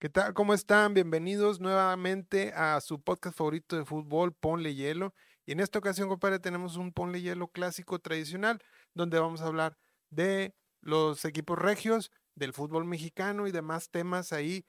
¿Qué tal? ¿Cómo están? Bienvenidos nuevamente a su podcast favorito de fútbol, Ponle Hielo. Y en esta ocasión, compadre, tenemos un Ponle Hielo clásico tradicional, donde vamos a hablar de los equipos regios, del fútbol mexicano y demás temas ahí.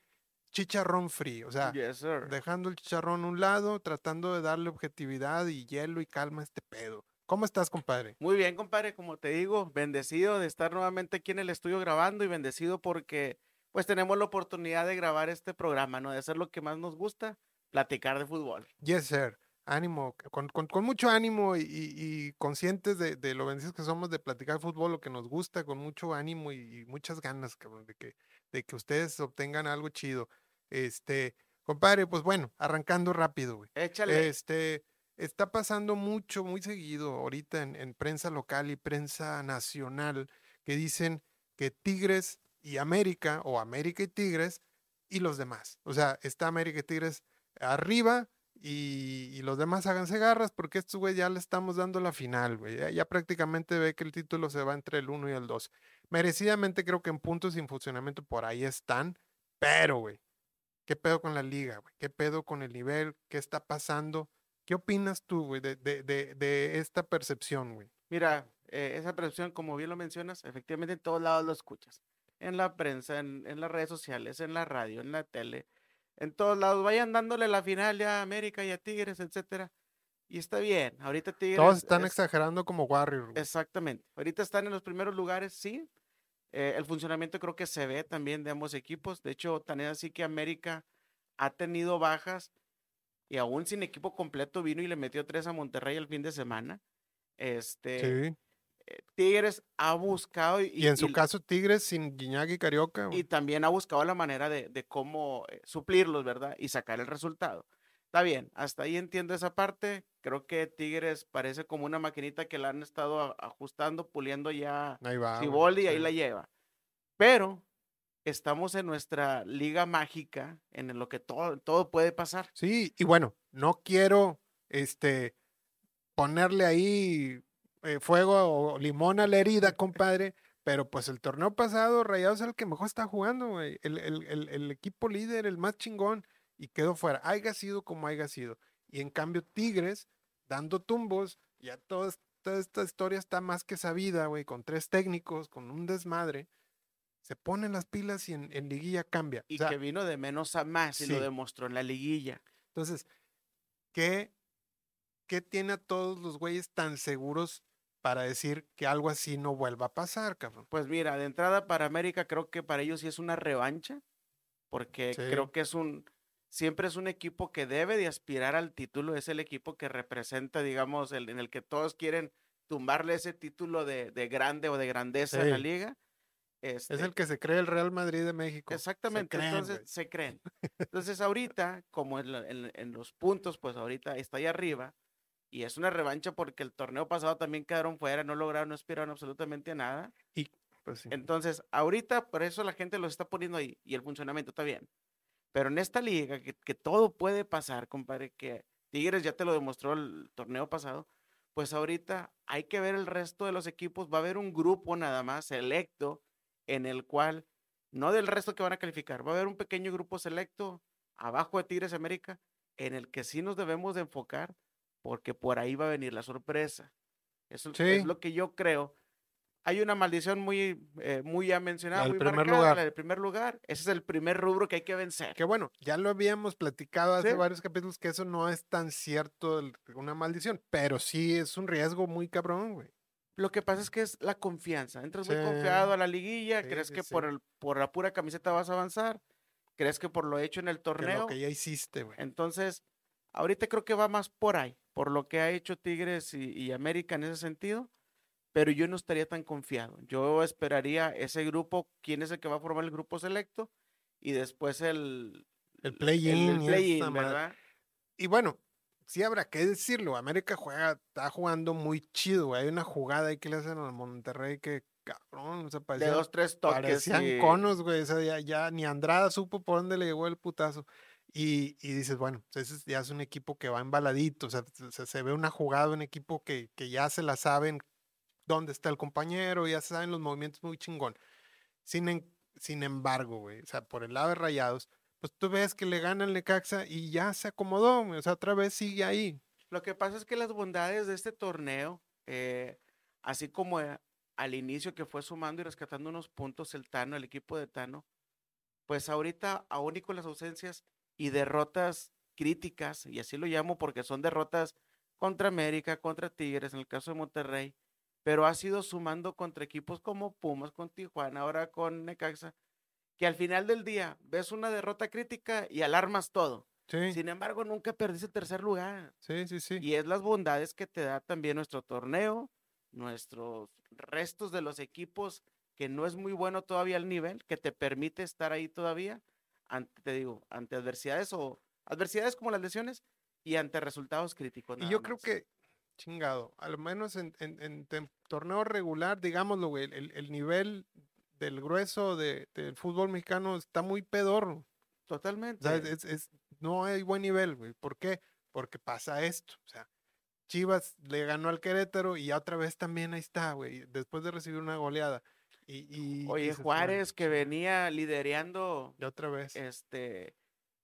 Chicharrón free, o sea, Yes, dejando el chicharrón a un lado, tratando de darle objetividad y hielo y calma a este pedo. ¿Cómo estás, compadre? Muy bien, compadre, como te digo, bendecido de estar nuevamente aquí en el estudio grabando y bendecido porque pues tenemos la oportunidad de grabar este programa, ¿no? De hacer lo que más nos gusta, platicar de fútbol. Yes, sir. Ánimo, con, con- con mucho ánimo y, y- conscientes de, de lo bendecidos que somos de platicar fútbol, lo que nos gusta, con mucho ánimo y, y muchas ganas, cabrón, de que, de que ustedes obtengan algo chido. Este, compadre, pues bueno, arrancando rápido, güey. Échale. Este, está pasando mucho, muy seguido ahorita en, en prensa local y prensa nacional que dicen que Tigres y América, o América y Tigres, y los demás. O sea, está América y Tigres arriba y, y los demás háganse garras porque estos güey ya le estamos dando la final, güey. Ya, prácticamente ve que el título se va entre el 1 y el 2. Merecidamente creo que en puntos en funcionamiento por ahí están, pero, güey, ¿qué pedo con la liga, güey? ¿Qué pedo con el nivel? ¿Qué está pasando? ¿Qué opinas tú, güey, de, de, de, de esta percepción, güey? Mira, eh, esa percepción, como bien lo mencionas, efectivamente en todos lados lo escuchas. En la prensa, en, en las redes sociales, en la radio, en la tele, en todos lados. Vayan dándole la final ya a América y a Tigres, etcétera. Y está bien. Ahorita Tigres. Todos están es- exagerando como Warriors. güey. Exactamente. Ahorita están en los primeros lugares, sí. Eh, el funcionamiento creo que se ve también de ambos equipos. De hecho, tan es así que América ha tenido bajas y aún sin equipo completo vino y le metió tres a Monterrey el fin de semana. Este, Sí. Tigres ha buscado y, Y en su y- caso, Tigres sin Guiñac y Carioca, y también ha buscado la manera de, de cómo eh, suplirlos, ¿verdad? Y sacar el resultado. Está bien, hasta ahí entiendo esa parte. Creo que Tigres parece como una maquinita que la han estado ajustando, puliendo ya Ahí Siboldi, ahí sí. la lleva. Pero estamos en nuestra liga mágica, en lo que todo, todo puede pasar. Sí, y bueno, no quiero este ponerle ahí eh, fuego o limón a la herida, compadre, pero pues el torneo pasado Rayados es el que mejor está jugando, güey. El, el- el- el equipo líder, el más chingón, y quedó fuera. Haya sido como haya sido. Y en cambio, Tigres, dando tumbos, ya toda, toda esta historia está más que sabida, güey, con tres técnicos, con un desmadre. Se ponen las pilas y en, en liguilla cambia. Y O sea, que vino de menos a más y lo demostró en la liguilla. entonces, ¿qué, ¿qué tiene a todos los güeyes tan seguros para decir que algo así no vuelva a pasar, cabrón? Pues mira, de entrada para América creo que para ellos sí es una revancha, porque Sí. creo que es un, siempre es un equipo que debe de aspirar al título, es el equipo que representa, digamos, el, en el que todos quieren tumbarle ese título de, de grande o de grandeza en la liga. Es Este, el que se cree el Real Madrid de México. Se Exactamente, creen, entonces güey. se creen. Entonces ahorita, como en- en los puntos, pues ahorita está ahí arriba y es una revancha porque el torneo pasado también quedaron fuera, no lograron, no aspiraron absolutamente a nada. Pues sí. Entonces, ahorita por eso la gente los está poniendo ahí y el funcionamiento está bien. Pero en esta liga, que, que todo puede pasar, compadre, que Tigres ya te lo demostró el torneo pasado, pues ahorita hay que ver el resto de los equipos. Va a haber un grupo nada más selecto en el cual, no del resto que van a calificar, va a haber un pequeño grupo selecto abajo de Tigres América en el que sí nos debemos de enfocar porque por ahí va a venir la sorpresa. Eso Sí. es lo que yo creo. Hay una maldición muy, eh, muy ya mencionada, del muy primer marcada, lugar. la del primer lugar. Ese es el primer rubro que hay que vencer. Que bueno, ya lo habíamos platicado hace Sí. varios capítulos que eso no es tan cierto, el- una maldición, pero sí es un riesgo muy cabrón, güey. Lo que pasa es que es la confianza. Entras Sí. muy confiado a la liguilla, crees que por, el, por la pura camiseta vas a avanzar, crees que por lo hecho en el Que torneo. lo que ya hiciste, güey. Entonces, ahorita creo que va más por ahí, por lo que ha hecho Tigres y, y América en ese sentido, pero yo no estaría tan confiado. Yo esperaría ese grupo, quién es el que va a formar el grupo selecto, y después el, El play-in el y play-in, esa madre. ¿verdad? Y bueno, sí habrá que decirlo, América juega, está jugando muy chido, güey. Hay una jugada ahí que le hacen al Monterrey que, cabrón, o sea, De parecía- dos, tres toques. Parecían y- conos, güey. O sea, ya, ya ni Andrada supo por dónde le llegó el putazo. Y, y dices, bueno, ese es- ya es un equipo que va embaladito. O sea, se, se- se ve una jugada, un equipo que, que ya se la saben dónde está el compañero, ya se saben los movimientos muy chingón. Sin, en- sin embargo, güey, o sea, por el lado de Rayados, pues tú ves que le gana el Necaxa y ya se acomodó, güey, o sea, otra vez sigue ahí. Lo que pasa es que las bondades de este torneo, eh, así como eh, al inicio que fue sumando y rescatando unos puntos el Tano, el equipo de Tano, pues ahorita, aún y con las ausencias y derrotas críticas, y así lo llamo porque son derrotas contra América, contra Tigres, en el caso de Monterrey, pero ha sido sumando contra equipos como Pumas, con Tijuana, ahora con Necaxa, que al final del día ves una derrota crítica y alarmas todo. Sí, Sin embargo, nunca perdiste tercer lugar. sí, sí, sí. Y es las bondades que te da también nuestro torneo, nuestros restos de los equipos, que no es muy bueno todavía el nivel, que te permite estar ahí todavía, ante, te digo, ante adversidades o adversidades como las lesiones y ante resultados críticos. Y yo creo más. que, chingado, al menos en, en, en tem- torneo regular, digámoslo, güey, el, el nivel del grueso de, del fútbol mexicano está muy pedorro. O Totalmente. sea, es, es- no hay buen nivel, güey. ¿Por qué? Porque pasa esto. O sea, Chivas le ganó al Querétaro y otra vez también ahí está, güey, después de recibir una goleada. Y, y Oye, Juárez que venía lidereando Y otra vez. este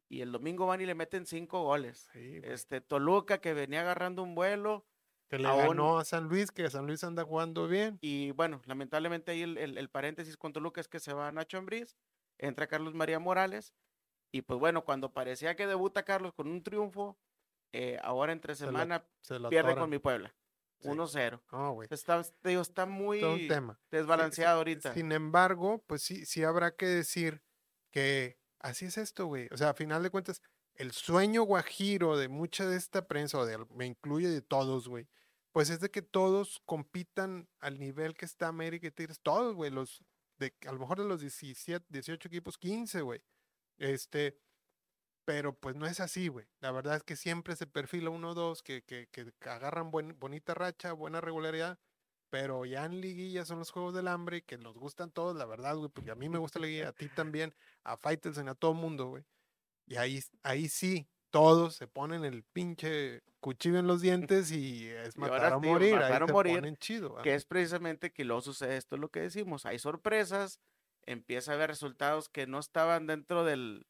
y el domingo van y le meten cinco goles. Sí, Este Toluca que venía agarrando un vuelo que le aún- ganó a San Luis, que San Luis anda jugando bien. y bueno, lamentablemente ahí el, el- el paréntesis con Toluca es que se va Nacho Ambriz, entra Carlos María Morales y pues bueno, cuando parecía que debuta Carlos con un triunfo, eh, ahora entre Se la semana Se la pierde con mi Puebla. Sí. 1-0. No, güey. Está, te digo, está Todo un muy tema. Sí, desbalanceado ahorita. Sin embargo, pues sí, sí habrá que decir que así es esto, güey. O sea, a final de cuentas, el sueño guajiro de mucha de esta prensa, o de, me incluye de todos, güey, pues es de que todos compitan al nivel que está América y Tigres, todos, güey, los, de, a lo mejor de los 17, 18 equipos, 15, güey. Este, pero pues no es así, güey. La verdad es que siempre se perfila uno o dos que, que, que agarran buen- bonita racha, buena regularidad, pero ya en liguilla son los juegos del hambre que nos gustan todos, la verdad, güey, porque a mí me gusta la liguilla, a ti también, a Faitelson, a todo mundo, güey. Y ahí, ahí sí, todos se ponen el pinche cuchillo en los dientes y es matar sí, morir, matar ahí morir, ponen chido. que es precisamente que luego sucede esto, es lo que decimos, hay sorpresas, empieza a haber resultados que no estaban dentro del,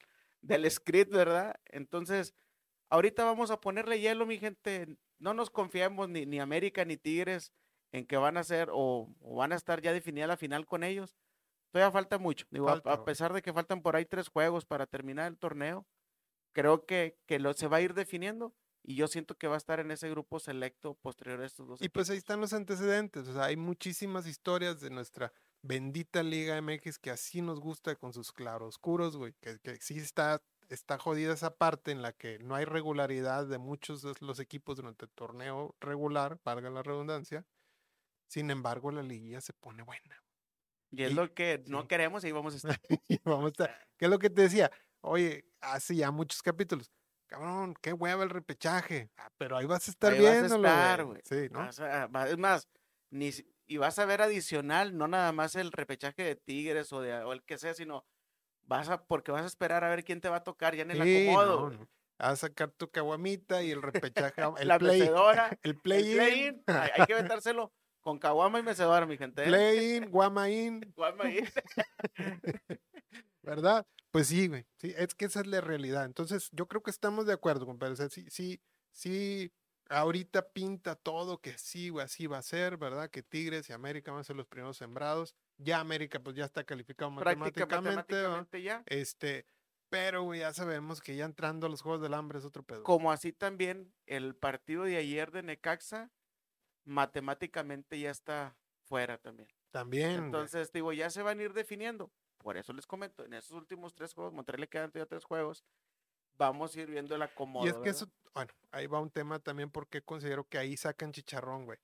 del script, ¿verdad? Entonces, ahorita vamos a ponerle hielo, mi gente, no nos confiemos ni, ni América ni Tigres en que van a ser o, o van a estar ya definida la final con ellos. Todavía falta mucho, digo, a- Falta, a, güey. pesar de que faltan por ahí tres juegos para terminar el torneo, creo que, que lo, se va a ir definiendo y yo siento que va a estar en ese grupo selecto posterior a estos dos. Y pues ahí están los antecedentes, o sea, hay muchísimas historias de nuestra bendita Liga MX que así nos gusta con sus claroscuros, güey, que, que sí está, está jodida esa parte en la que no hay regularidad de muchos de los equipos durante el torneo regular, valga la redundancia. Sin embargo, la liguilla se pone buena. Y es Y- lo que no sí. queremos y vamos a estar. Y vamos a, ¿qué es lo que te decía? Oye, hace ya muchos capítulos. Cabrón, qué hueva el repechaje. Ah, pero ahí vas a estar Ahí vas a viéndolo. estar, güey. Sí, ¿no? Vas a- va- es más, ni, y vas a ver adicional, no nada más el repechaje de Tigres o, de, o el que sea, sino vas a, porque vas a esperar a ver quién te va a tocar ya en el Sí, acomodo. no, no. A sacar tu caguamita y el repechaje, el La play, mecedora, el play-in, play-in, hay, hay que metérselo con caguama y mecedora, mi gente. ¿eh? play-in, guama-in, Guama ahí. ¿verdad? Pues sí, güey. Sí, es que esa es la realidad. Entonces, yo creo que estamos de acuerdo, compadre. O sea, sí, sí, sí, ahorita pinta todo que sí, güey, así va a ser, ¿verdad? Que Tigres y América van a ser los primeros sembrados. Ya América, pues ya está calificado matemáticamente, matemáticamente ya. Este, pero, güey, ya sabemos que ya entrando a los Juegos del Hambre es otro pedo. Como así también el partido de ayer de Necaxa, matemáticamente ya está fuera también. También. Entonces, digo, ya se van a ir definiendo. Por eso les comento, en esos últimos tres juegos, Monterrey le quedan todavía tres juegos, vamos a ir viendo el acomodo. Y es que ¿verdad? eso, bueno, ahí va un tema también porque considero que ahí sacan chicharrón, güey.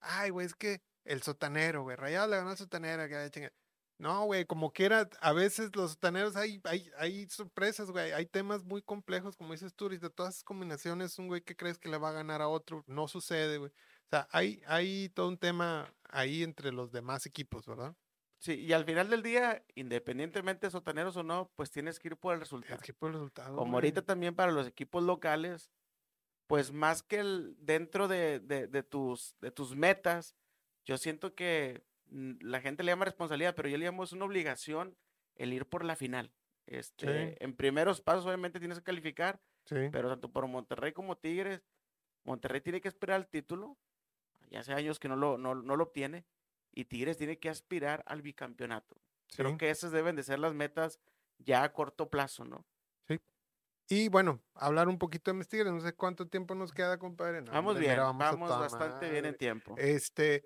Ay, güey, es que el sotanero, güey, Rayado le ganó al sotanero, que la chinga- No, güey, como quiera, a veces los sotaneros hay, hay, hay sorpresas, güey, hay temas muy complejos, como dices tú, y de todas esas combinaciones, un güey que crees que le va a ganar a otro, no sucede, güey. O sea, hay, hay todo un tema ahí entre los demás equipos, ¿verdad? Sí, y al final del día, independientemente de sotaneros o no, pues tienes que ir por el resultado. Es que por el resultado. Como güey. ahorita también para los equipos locales, pues más que el, dentro de, de- de tus, de tus metas, yo siento que mm, la gente le llama responsabilidad, pero yo le llamo es una obligación el ir por la final, Este, En primeros pasos, obviamente, tienes que calificar, Sí. pero tanto por Monterrey como Tigres, Monterrey tiene que esperar el título, ya hace años que no lo, no, no lo obtiene, y Tigres tiene que aspirar al bicampeonato. Creo sí. que esas deben de ser las metas ya a corto plazo, ¿no? Y bueno, hablar un poquito de mis tigres. No sé cuánto tiempo nos queda, compadre. No, vamos bien, mira, vamos, bastante bien en tiempo. Este.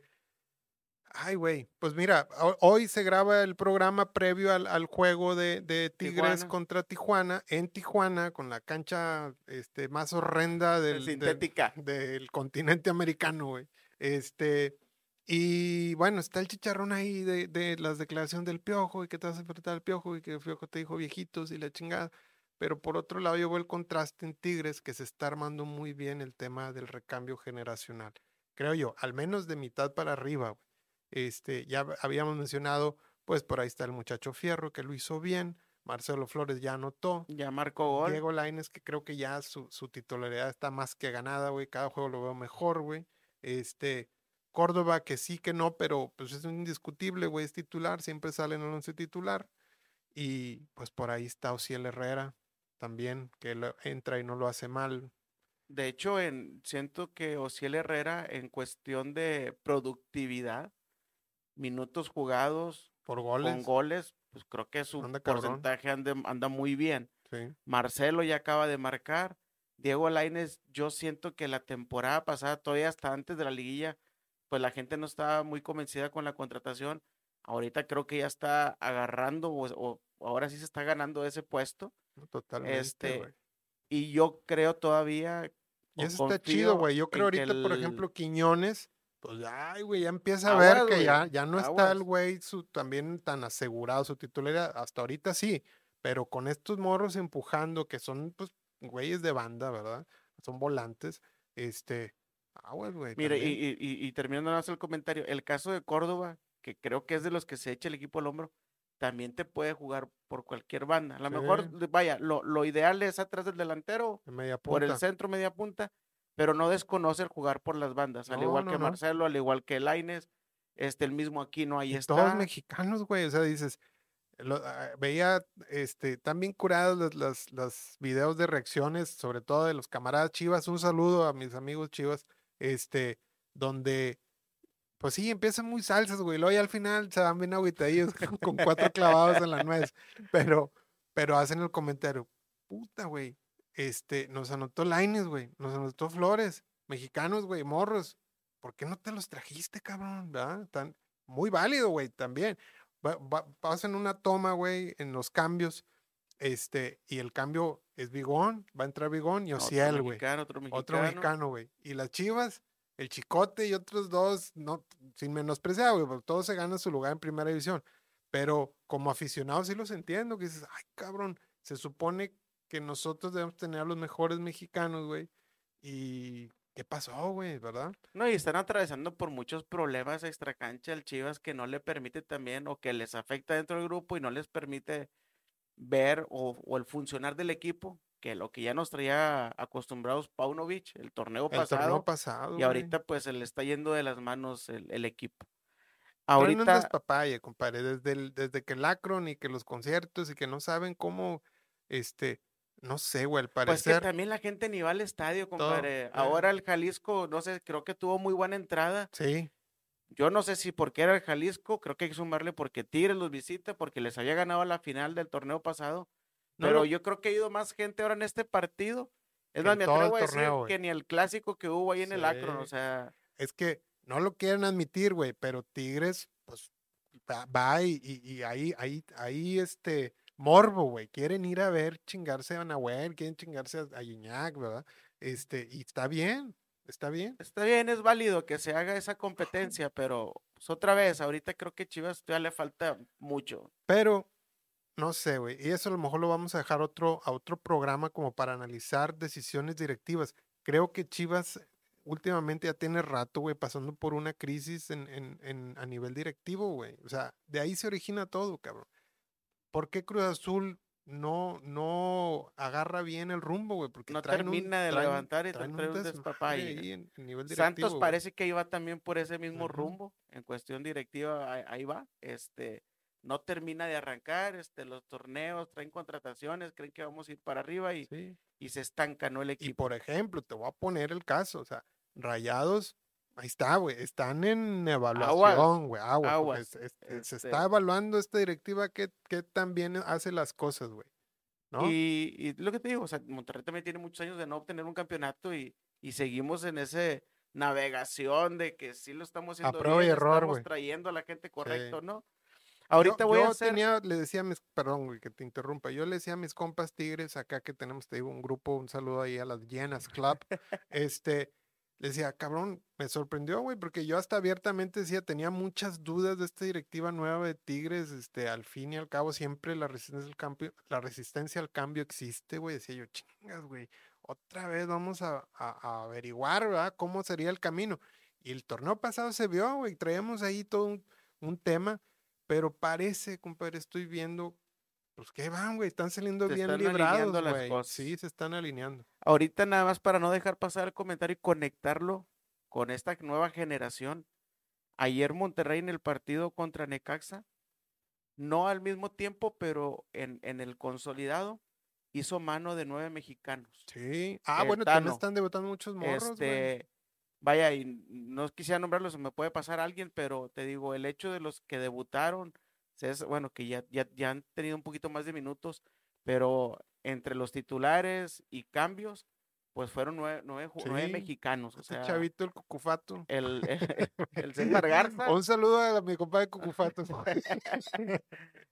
Ay, güey. Pues mira, ho- hoy se graba el programa previo al, al juego de, de Tigres Tijuana. contra Tijuana, en Tijuana, con la cancha este, más horrenda del, del- Sintética. del continente americano, güey. Este. Y bueno, está el chicharrón ahí de, de las declaraciones del piojo y que te vas a enfrentar al piojo y que el piojo te dijo viejitos y la chingada. Pero por otro lado, yo veo el contraste en Tigres que se está armando muy bien el tema del recambio generacional. Creo yo, al menos de mitad para arriba. Este, ya hab- habíamos mencionado, pues por ahí está el muchacho Fierro que lo hizo bien. Marcelo Flores ya anotó. Ya marcó gol. Diego Lainez, que creo que ya su, su titularidad está más que ganada, güey. Cada juego lo veo mejor, güey. Este, Córdoba, que sí, que no, pero pues es indiscutible, güey. Es titular, siempre sale en el once titular. Y pues por ahí está Ociel Herrera también, que lo- entra y no lo hace mal. De hecho, en, siento que Ociel Herrera, en cuestión de productividad, minutos jugados, Por con goles. goles, pues creo que su Anda porcentaje anda, anda muy bien. Sí. Marcelo ya acaba de marcar. Diego Lainez, yo siento que la temporada pasada, todavía hasta antes de la liguilla, pues la gente no estaba muy convencida con la contratación. Ahorita creo que ya está agarrando o, o ahora sí se está ganando ese puesto. Totalmente, Este. Y yo creo todavía. Y eso está chido, güey. Yo creo ahorita, por el- ejemplo, Quiñones, pues ay, güey, ya empieza a ver Aguas, que ya, ya no está el güey también tan asegurado su titularidad. Hasta ahorita sí, pero con estos morros empujando, que son, pues, güeyes de banda, ¿verdad? Son volantes, este, aguas, güey. Mire, y, y, y- terminando más el comentario, el caso de Córdoba, que creo que es de los que se echa el equipo al hombro, también te puede jugar por cualquier banda. A lo mejor, Sí. vaya, lo, lo ideal es atrás del delantero, por el centro, media punta, pero no desconoce el jugar por las bandas, al igual no, que no. Marcelo, al igual que Laines, este, el mismo Aquino ahí Y está. todos mexicanos, güey. O sea, dices, lo- ah, veía, este, tan bien curados los, los, los videos de reacciones, sobre todo de los camaradas Chivas. Un saludo a mis amigos Chivas, este, donde, pues sí, empiezan muy salsas, güey. Luego ya al final se dan bien agüitadillos con, cuatro clavados en la nuez. Pero, pero hacen el comentario, puta, güey. Este, nos anotó Laines, güey. Nos anotó Flores. Mexicanos, güey, morros. ¿Por qué no te los trajiste, cabrón? ¿Verdad? Tan, muy válido, güey, también. Va, una toma, güey, en los cambios. Este, y el cambio es Bigón, va a entrar Bigón y Ociel, güey. otro mexicano. Otro mexicano, güey. Y las Chivas, el Chicote y otros dos, no, sin menospreciar, güey, porque todos se ganan su lugar en primera división. Pero como aficionados sí los entiendo, que dices, ay, cabrón, se supone que nosotros debemos tener a los mejores mexicanos, güey. Y ¿qué pasó, güey? ¿Verdad? No, y están atravesando por muchos problemas extracancha el Chivas que no le permite también o que les afecta dentro del grupo y no les permite ver o, o el funcionar del equipo, que lo que ya nos traía acostumbrados Paunovic el torneo El pasado, torneo pasado. y güey. ahorita pues se le está yendo de las manos el, el equipo. Traen un Ahorita, despapalle, compadre, desde, el- desde que el Acron y que los conciertos y que no saben cómo, este, no sé, güey, al pues que parecer. también la gente ni va al estadio, compadre. eh. Ahora el Jalisco, no sé, creo que tuvo muy buena entrada. Sí, Yo no sé si porque era el Jalisco, creo que hay que sumarle porque Tigres los visita, porque les había ganado la final del torneo pasado. No pero yo creo que ha ido más gente ahora en este partido. Es más, me atrevo a decir torneo, que ni el clásico que hubo ahí en el Akron, o sea, es que no lo quieren admitir, güey, pero Tigres, pues, va, y, y- ahí, ahí, ahí, este, morbo, güey, quieren ir a ver chingarse a Nahuel, quieren chingarse a, a ¿verdad? Este, y está bien, está bien. está bien, es válido que se haga esa competencia, pero pues, otra vez, ahorita creo que Chivas todavía le falta mucho. Pero, no sé, güey. Y eso a lo mejor lo vamos a dejar otro, a otro programa como para analizar decisiones directivas. Creo que Chivas últimamente ya tiene rato, güey, pasando por una crisis en, en, en- a nivel directivo, güey. O sea, de ahí se origina todo, cabrón. ¿Por qué Cruz Azul no, no agarra bien el rumbo, güey? Porque No traen un- termina de traen- levantar y traen trae un despapalle. ahí en, en nivel directivo. Santos güey. parece que iba también por ese mismo rumbo, en cuestión directiva, ahí, ahí va. Este, no termina de arrancar, este, los torneos traen contrataciones, creen que vamos a ir para arriba y, Sí. y se estanca, ¿no? El Y equipo. por ejemplo, te voy a poner el caso, o sea, Rayados, ahí está, güey, están en evaluación, güey, agua, aguas, es- es- se este está evaluando esta directiva que, que también hace las cosas, güey, ¿no? Y, y lo que te digo, o sea, Monterrey también tiene muchos años de no obtener un campeonato y, y seguimos en ese navegación de que sí lo estamos haciendo prueba y bien, error, estamos trayendo a la gente correcto, Sí. ¿no? Yo- Ahorita voy yo a hacer... tenía, le decía a mis, perdón, güey, que te interrumpa, yo le decía a mis compas tigres acá que tenemos, te digo, un grupo, un saludo ahí a las llenas club, este, decía, cabrón, me sorprendió, güey, porque yo hasta abiertamente decía, tenía muchas dudas de esta directiva nueva de Tigres, este, al fin y al cabo siempre la resistencia al cambio, la resistencia al cambio existe, güey, decía yo, chingas, güey, otra vez vamos a averiguar, ¿verdad? Cómo sería el camino. Y el torneo pasado se vio, güey, traíamos ahí todo un, un tema, pero parece, compadre, estoy viendo, pues que van, güey, están saliendo Se bien están librados, güey. cosas. Sí, se están alineando. Ahorita nada más para no dejar pasar el comentario y conectarlo con esta nueva generación. Ayer Monterrey en el partido contra Necaxa, no al mismo tiempo, pero en, en el consolidado, hizo mano de nueve mexicanos. Sí. Ah, El bueno, también están debutando muchos morros. Este, vaya, y no quisiera nombrarlos, me puede pasar alguien, pero te digo, el hecho de los que debutaron, es, bueno, que ya, ya, ya han tenido un poquito más de minutos, pero entre los titulares y cambios, pues fueron nueve, nueve mexicanos. O Ese sea, chavito, el cucufato. el, el César Garza, Un saludo a mi compadre cucufato.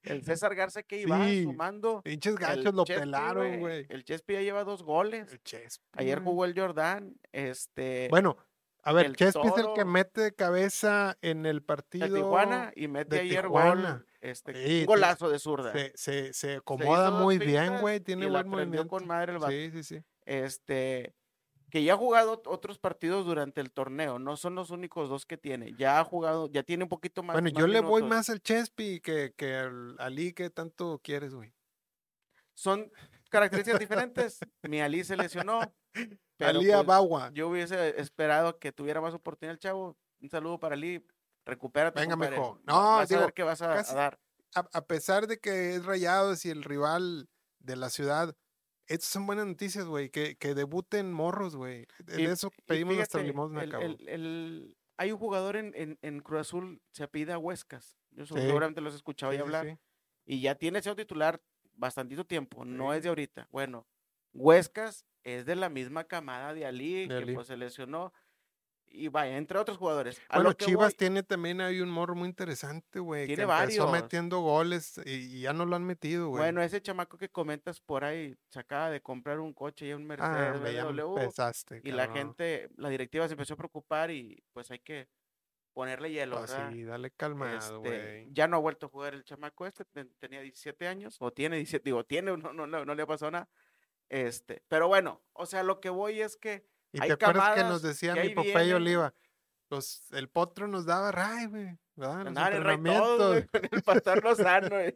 el César Garza que iba Sí, sumando. Pinches el gachos lo Chespi, pelaron, güey. El Chespi ya lleva dos goles. El Chespi, Ayer jugó el Jordán. Este, Bueno, a ver, el Chespi es el que mete de cabeza en el partido. de Tijuana y mete de ayer Tijuana. gol, este, Sí, un golazo de zurda. Se, se, acomoda muy bien, güey. Tiene y buen movimiento. con madre el vato. Sí, sí, sí. Este, que ya ha jugado ot- otros partidos durante el torneo, no son los únicos dos que tiene. Ya ha jugado, ya tiene un poquito más. Bueno, más yo le voy más al Chespi que, que al Ali que tanto quieres, güey. Son características diferentes. Mi Ali se lesionó. Ali pues, Abagua. yo hubiese esperado que tuviera más oportunidad el chavo. Un saludo para Ali. Recupérate. Venga, compadre. Va- No, vas a ver qué vas a, dar. a, a pesar de que es Rayados y el rival de la ciudad, estas son buenas noticias, güey. Que, que debuten morros, güey. De Y- eso y pedimos nuestra limosna, el- cabrón. el- el- hay un jugador en, en, en Cruz Azul, se apellida Huescas. Yo Sí. seguramente los he escuchado Sí, sí, hablar. sí. Y ya tiene sido titular bastantito tiempo, no es de ahorita. Bueno, Huescas es de la misma camada de Ali, De que Ali. pues se lesionó. Y vaya, entre otros jugadores. A Bueno, que Chivas voy- tiene también hay un morro muy interesante, güey. Que Tiene empezó varios. metiendo goles y, y ya no lo han metido, güey. Bueno, ese chamaco que comentas por ahí, se acaba de comprar un coche y un Mercedes ah, hombre, ya BMW, empezaste, y la gente, la directiva se empezó a preocupar y pues hay que ponerle hielo, Pues ¿verdad? sí, dale calmado, Este, güey. ya no ha vuelto a jugar el chamaco este, ten- tenía 17 años, o tiene 17, digo, tiene, no, no, no, no le ha pasado nada. Este, pero bueno, o sea, lo que voy es que Y hay te acuerdas que nos decía que mi vienen. Oliva, los, el potro nos daba ray, güey, andaban en rey entrenamientos. con el pastor Lozano. güey.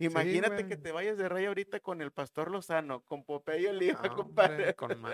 Imagínate que te vayas de rey ahorita con el pastor Lozano, con Popeye Oliva, No, compadre. con no,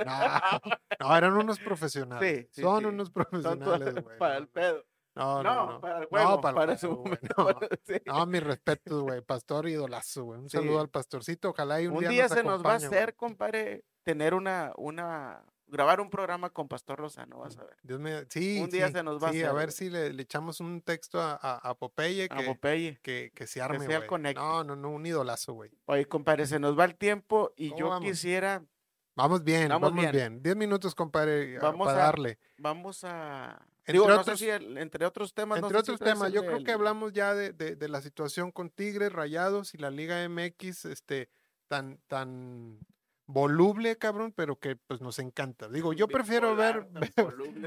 no, eran unos profesionales. Sí, sí, Son unos profesionales, güey. para no, el pedo. No, No, no, no. para el No, juego, para para, el su juego, momento. no. sí. No, mis respetos, güey. Pastor idolazo, güey. Un saludo al pastorcito. Ojalá y un, Un día, día nos se nos va a hacer, compadre, tener una, una, grabar un programa con Pastor Lozano, vas a ver. Dios me... Sí, Un día sí, se nos va a sí, hacer, ver güey. si le, le echamos un texto a, a, a Popeye A que, Popeye. que, que se arme, sea güey. conecte. No, no, no, un idolazo, güey. Oye, compadre, se nos va el tiempo y ¿Cómo yo vamos? quisiera, Vamos bien, Vamos vamos, bien. bien. Diez minutos, compadre, a- Vamos para a- darle. vamos a... Entre digo, no otros- sé si el- entre otros temas. no Entre sé si otros temas, el yo creo que hablamos ya de, de- de la situación con Tigres, Rayados y la Liga MX, este, tan, tan voluble, cabrón, pero que pues nos encanta. Digo, yo prefiero ver,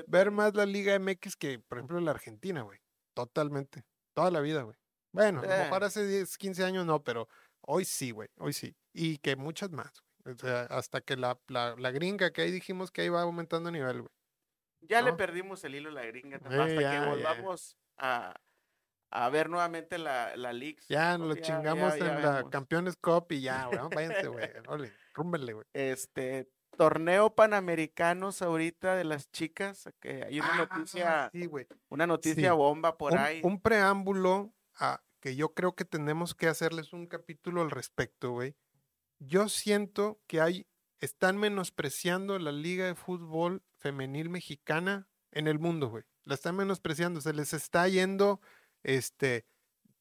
ver, más la Liga MX que, por ejemplo, la Argentina, güey. Totalmente. Toda la vida, güey. Bueno, a mejor Eh. hace 10, 15 años no, pero hoy sí, güey. Hoy sí. Y que muchas más, güey. O sea, hasta que la, la, la gringa que ahí dijimos que ahí va aumentando nivel, güey. Ya le perdimos el hilo a la gringa, Sí, hasta ya, que volvamos a, a ver nuevamente la, la Leagues. Ya nos lo Ya- chingamos ya- ya en la. Campeones Cup y ya, güey. Váyanse, güey. Ole, rúmbenle, güey. Este, torneo panamericanos ahorita de las chicas, que hay una Ah, noticia, Sí, güey. una noticia sí. bomba por Un, ahí. un preámbulo a que yo creo que tenemos que hacerles un capítulo al respecto, güey. Yo siento que hay, están menospreciando la liga de fútbol femenil mexicana en el mundo, güey. La están menospreciando, se les está yendo, este,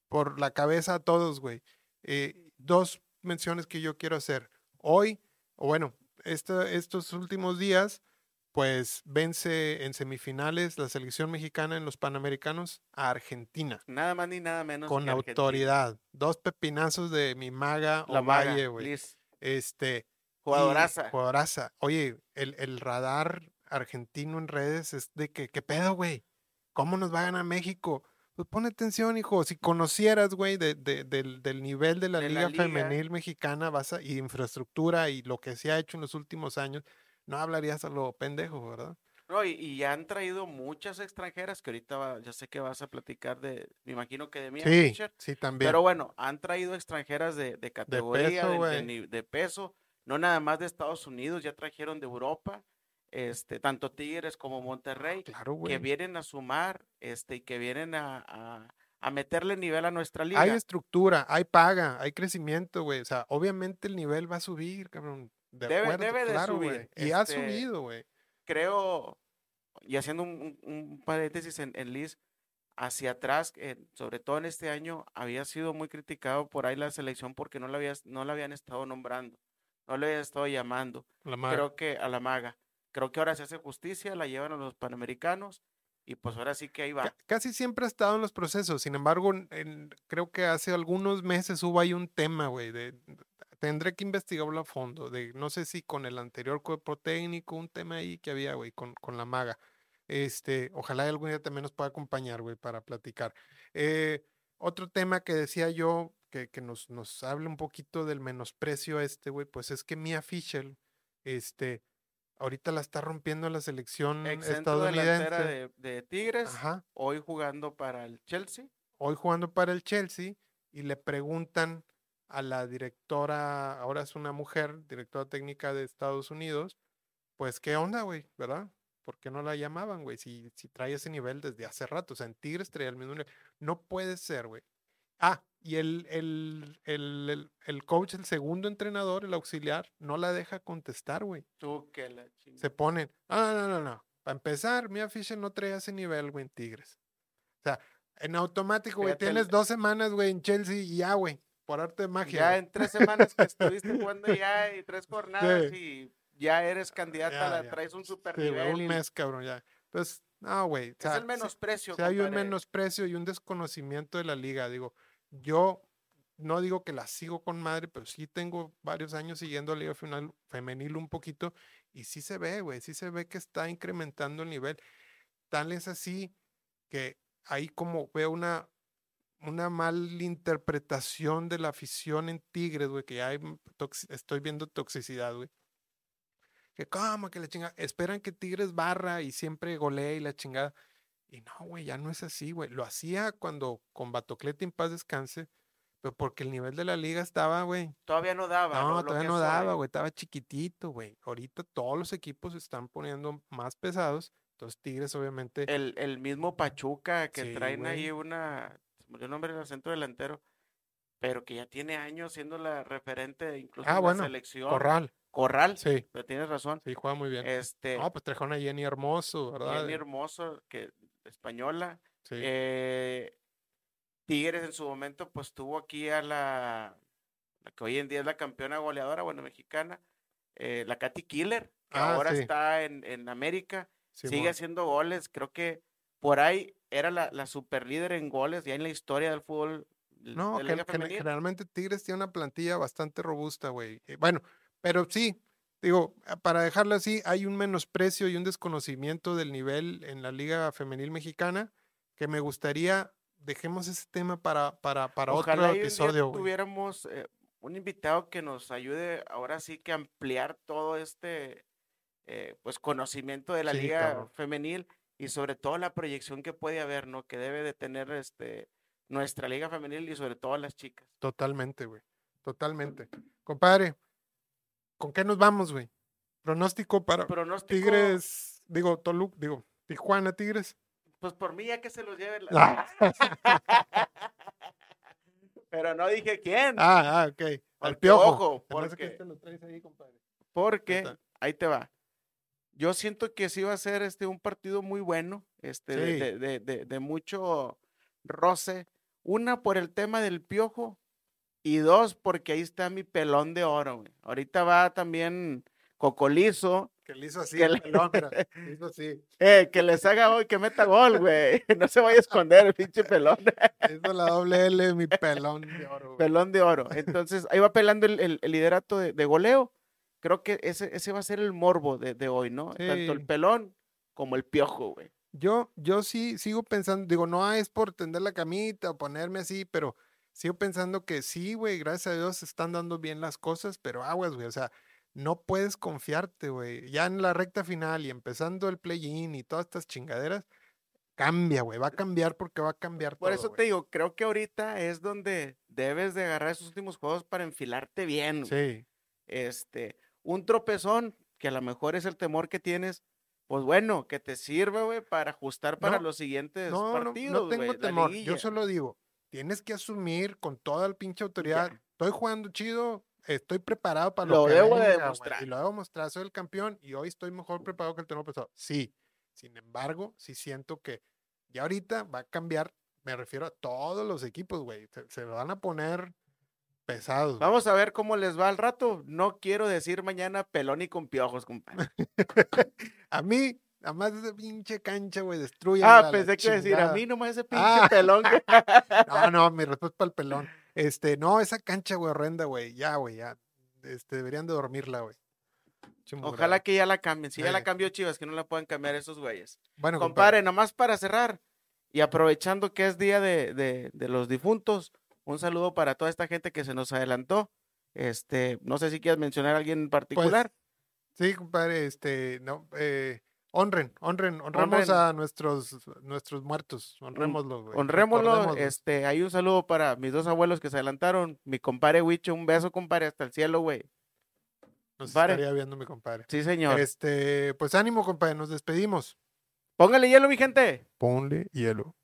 por la cabeza a todos, güey. Eh, dos menciones que yo quiero hacer. Hoy, o bueno, estos últimos días, pues vence en semifinales la selección mexicana en los Panamericanos a Argentina. Nada más ni nada menos. Con autoridad. Dos pepinazos de mi maga la Valle, güey. Este. Jugadoraza. Jugadoraza. Oye, el, el, radar argentino en redes es de que, ¿qué pedo, güey? ¿Cómo nos va a ganar México? Pues pone atención, hijo. Si conocieras, güey, de, de, del, del, nivel de la, liga, femenil mexicana vas a, y infraestructura y lo que se ha hecho en los últimos años, no hablarías a lo pendejo, ¿verdad? No, y, y han traído muchas extranjeras que ahorita ya sé que vas a platicar de, me imagino que de mí. Sí, sí, también. Pero bueno, han traído extranjeras de, de categoría, de, peso, no nada más de Estados Unidos, ya trajeron de Europa, este, tanto Tigres como Monterrey, que vienen a sumar, este, y que vienen a, a, a meterle nivel a nuestra liga. Hay estructura, hay paga, hay crecimiento, güey. O sea, obviamente el nivel va a subir, cabrón debe, debe de subir. Y ha este, subido, güey. Creo, y haciendo un, paréntesis en, en, Liz, hacia atrás, sobre todo en este año, había sido muy criticado por ahí la selección porque no la, había, no la habían estado nombrando, no le habían estado llamando. Creo que a la maga. Creo que ahora se hace justicia, la llevan a los panamericanos y pues ahora sí que ahí va. Casi siempre ha estado en los procesos, sin embargo, creo que hace algunos meses hubo ahí un tema, güey, de, tendré que investigarlo a fondo, de no sé si con el anterior cuerpo técnico, un tema ahí que había, güey, con, con la maga. Este, ojalá algún día también nos pueda acompañar, güey, para platicar. Eh, otro tema que decía yo, que, que nos, nos hable un poquito del menosprecio a este, güey, pues es que Mia Fischel, este, ahorita la está rompiendo la selección estadounidense. De, de Tigres, hoy jugando para el Chelsea. Hoy jugando para el Chelsea, y le preguntan a la directora, ahora es una mujer, directora técnica de Estados Unidos, pues qué onda, güey, ¿verdad? ¿Por qué no la llamaban, güey? Si, si trae ese nivel desde hace rato, o sea, en Tigres traía el mismo nivel. No puede ser, güey. Ah, y el, el, el, el, coach, el segundo entrenador, el auxiliar, no la deja contestar, güey. Tú que la Se ponen, ah, no, no, no. Para empezar, Mia Fisher no trae ese nivel, güey, en Tigres. O sea, en automático, güey, tienes dos semanas, güey, en Chelsea y ya, güey por arte de magia. Ya en tres semanas que estuviste jugando ya y tres jornadas y ya eres candidata, la traes un super nivel. un mes, cabrón, ya. Entonces, no, güey. Es el menosprecio. O sea, hay un menosprecio y un desconocimiento de la liga. Digo, yo no digo que la sigo con madre, pero sí tengo varios años siguiendo la liga femenil un poquito y sí se ve, güey, sí se ve que está incrementando el nivel. Tal es así que ahí como veo una una interpretación de la afición en Tigres, güey, que hay estoy viendo toxicidad, güey. Que cómo que la chingada, esperan que Tigres barra y siempre golee y la chingada. Y no, güey, ya no es así, güey. Lo hacía cuando con Batoclete en paz descanse, pero porque el nivel de la liga estaba, güey. Todavía no daba. No, todavía no daba, güey. Estaba chiquitito, güey. Ahorita todos los equipos se están poniendo más pesados. Entonces Tigres, obviamente. El, el mismo Pachuca que traen ahí una murió el nombre del centro delantero, pero que ya tiene años siendo la referente incluso ah, en bueno, la selección. Corral. Corral, sí. Pero tienes razón. Sí, juega muy bien. Este, no, pues trajeron a Jenny Hermoso, ¿verdad? Jenny Hermoso, que española. Sí. Eh, Tigres en su momento, pues tuvo aquí a la, la, que hoy en día es la campeona goleadora, bueno, mexicana, eh, la Katy Killer, que ah, ahora está en, en América, sigue haciendo goles, creo que por ahí era la, la super líder en goles ya en la historia del fútbol. No, generalmente Tigres tiene una plantilla bastante robusta, güey. Eh, bueno, pero sí, digo, ah, para dejarlo así, hay un menosprecio y un desconocimiento del nivel en la Liga Femenil Mexicana que me gustaría, dejemos ese tema para, para, para otro episodio. Ojalá tuviéramos eh, un invitado que nos ayude ahora sí que ampliar todo este eh, pues conocimiento de la Liga Femenil y sobre todo la proyección que puede haber, ¿no? Que debe de tener este nuestra liga femenil y sobre todo las chicas. Totalmente, güey. Totalmente. Compadre, ¿con qué nos vamos, güey? Pronóstico para Tigres, digo, Toluc, digo, Tijuana Tigres. Pues por mí ya que se los lleve la... Pero no dije quién. Ah, ah, ok. Al Porque, piojo. ojo, hace que porque- este lo traes ahí, compadre. Porque, ahí te va. Yo siento que sí va a ser este un partido muy bueno, este, de, Sí. de- de- de- de mucho roce. Una por el tema del piojo y dos porque ahí está mi pelón de oro. güey. Ahorita va también Cocolizo, Que le hizo así, Que el le- pelón, mira, le hizo así. eh, que les haga hoy, que meta gol, güey. No se vaya a esconder el pinche pelón. Hizo la doble L, mi pelón de oro. güey. Pelón de oro. Entonces, ahí va pelando el, el- el liderato de, de goleo. Creo que ese, ese va a ser el morbo de, de hoy, ¿no? Tanto el Sí. pelón como el piojo, güey. Yo, yo sí sigo pensando, digo, no es por tender la camita o ponerme así, pero sigo pensando que sí, güey, gracias a Dios están dando bien las cosas, pero aguas, güey, o sea, no puedes confiarte, güey. Ya en la recta final y empezando el play-in y todas estas chingaderas, cambia, güey, va a cambiar porque va a cambiar Por todo, eso te digo, creo que ahorita es donde debes de agarrar esos últimos juegos para enfilarte bien. Sí, Este, un tropezón, que a lo mejor es el temor que tienes, pues bueno, que te sirva, güey, para ajustar para No, los siguientes no, no, partidos, no tengo güey, la temor, yo solo digo, tienes que asumir con toda la pinche autoridad, Ya. estoy jugando chido, estoy preparado para Lo lo, que debo de demostrar. Y lo debo mostrar, soy el campeón y hoy estoy mejor preparado que el torneo pasado. Sí, sin embargo, sí siento que ya ahorita va a cambiar, me refiero a todos los equipos, güey, se, se van a poner pesados. güey. Vamos a ver cómo les va al rato. No quiero decir mañana pelón y con piojos, compadre. A mí, además de esa pinche cancha, güey, destruye. Ah, pensé que decir, a mí nomás ese pinche Ah. pelón. que- No, no, mi respeto para el pelón. Este, no, esa cancha, güey, horrenda, güey. Ya, güey, ya. Este, deberían de dormirla, güey. Ojalá que ya la cambien. Si ya la Sí. cambió Chivas, que no la puedan cambiar esos güeyes. Bueno, Compadre, nomás para cerrar y aprovechando que es día de, de- de los difuntos, un saludo para toda esta gente que se nos adelantó. Este, no sé si quieres mencionar a alguien en particular. Sí, compadre, este, no, eh, honren, honren, honremos Honren. a nuestros, nuestros muertos, honrémoslos, güey. Honrémoslo. Este, hay un saludo para mis dos abuelos que se adelantaron. Mi compadre Huicho, un beso, compadre, hasta el cielo, güey. Nos estaría viendo mi compadre. Sí, señor. Este, pues ánimo, compadre, nos despedimos. Póngale hielo, mi gente. Ponle hielo.